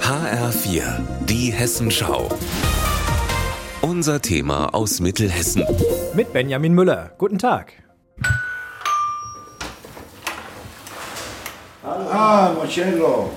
HR4, die Hessenschau. Unser Thema aus Mittelhessen. Mit Benjamin Müller. Guten Tag. Ah, Marcello.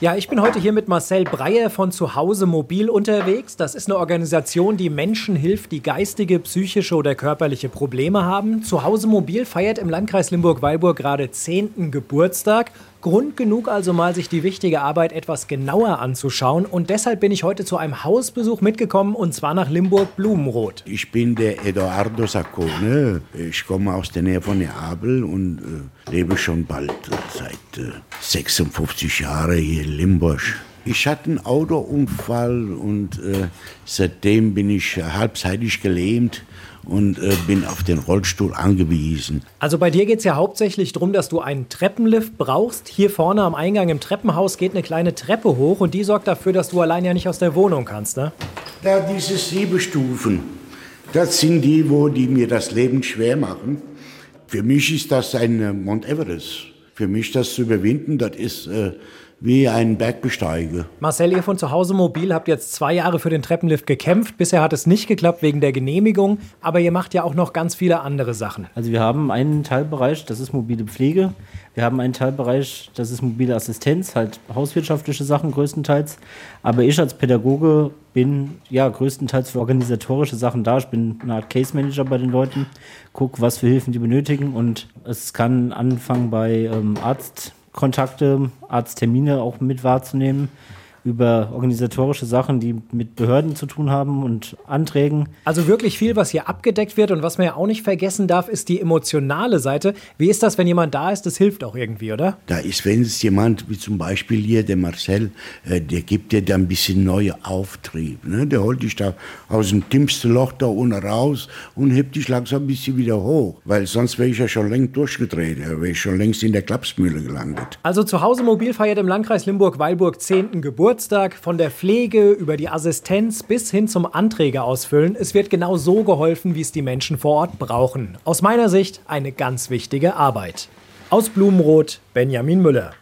Ja, ich bin heute hier mit Marcel Breyer von Zuhause Mobil unterwegs. Das ist eine Organisation, die Menschen hilft, die geistige, psychische oder körperliche Probleme haben. Zuhause Mobil feiert im Landkreis Limburg-Weilburg gerade 10. Geburtstag. Grund genug also mal, sich die wichtige Arbeit etwas genauer anzuschauen. Und deshalb bin ich heute zu einem Hausbesuch mitgekommen und zwar nach Limburg-Blumenroth. Ich bin der Eduardo Saccone. Ich komme aus der Nähe von Neapel und äh, lebe schon bald äh, seit äh, 56 Jahren hier in Limburg. Ich hatte einen Autounfall und äh, seitdem bin ich halbseitig gelähmt und äh, bin auf den Rollstuhl angewiesen. Also bei dir geht es ja hauptsächlich darum, dass du einen Treppenlift brauchst. Hier vorne am Eingang im Treppenhaus geht eine kleine Treppe hoch und die sorgt dafür, dass du allein ja nicht aus der Wohnung kannst, ne? Da diese sieben Stufen, das sind die, wo die mir das Leben schwer machen. Für mich ist das ein äh, Mount Everest. Für mich das zu überwinden, das ist äh, wie ein Bergbesteiger. Marcel, ihr von zu Hause mobil habt jetzt zwei Jahre für den Treppenlift gekämpft. Bisher hat es nicht geklappt wegen der Genehmigung, aber ihr macht ja auch noch ganz viele andere Sachen. Also wir haben einen Teilbereich, das ist mobile Pflege. Wir haben einen Teilbereich, das ist mobile Assistenz, halt hauswirtschaftliche Sachen größtenteils. Aber ich als Pädagoge bin ja größtenteils für organisatorische Sachen da. Ich bin eine Art Case Manager bei den Leuten, gucke, was für Hilfen die benötigen und es kann anfangen bei ähm, Arzt. Kontakte, Arzttermine auch mit wahrzunehmen, über organisatorische Sachen, die mit Behörden zu tun haben und Anträgen. Also wirklich viel, was hier abgedeckt wird und was man ja auch nicht vergessen darf, ist die emotionale Seite. Wie ist das, wenn jemand da ist? Das hilft auch irgendwie, oder? Da ist, wenn es jemand, wie zum Beispiel hier der Marcel, äh, der gibt dir da ein bisschen neue Auftrieb. Ne? Der holt dich da aus dem tiefsten Loch da unten raus und hebt dich langsam ein bisschen wieder hoch. Weil sonst wäre ich ja schon längst durchgedreht, wäre ich schon längst in der Klapsmühle gelandet. Also zu Hause Mobil feiert im Landkreis Limburg-Weilburg 10. Geburtstag. Geburtstag, von der Pflege über die Assistenz bis hin zum Anträge ausfüllen. Es wird genau so geholfen, wie es die Menschen vor Ort brauchen. Aus meiner Sicht eine ganz wichtige Arbeit. Aus Blumenrot, Benjamin Müller.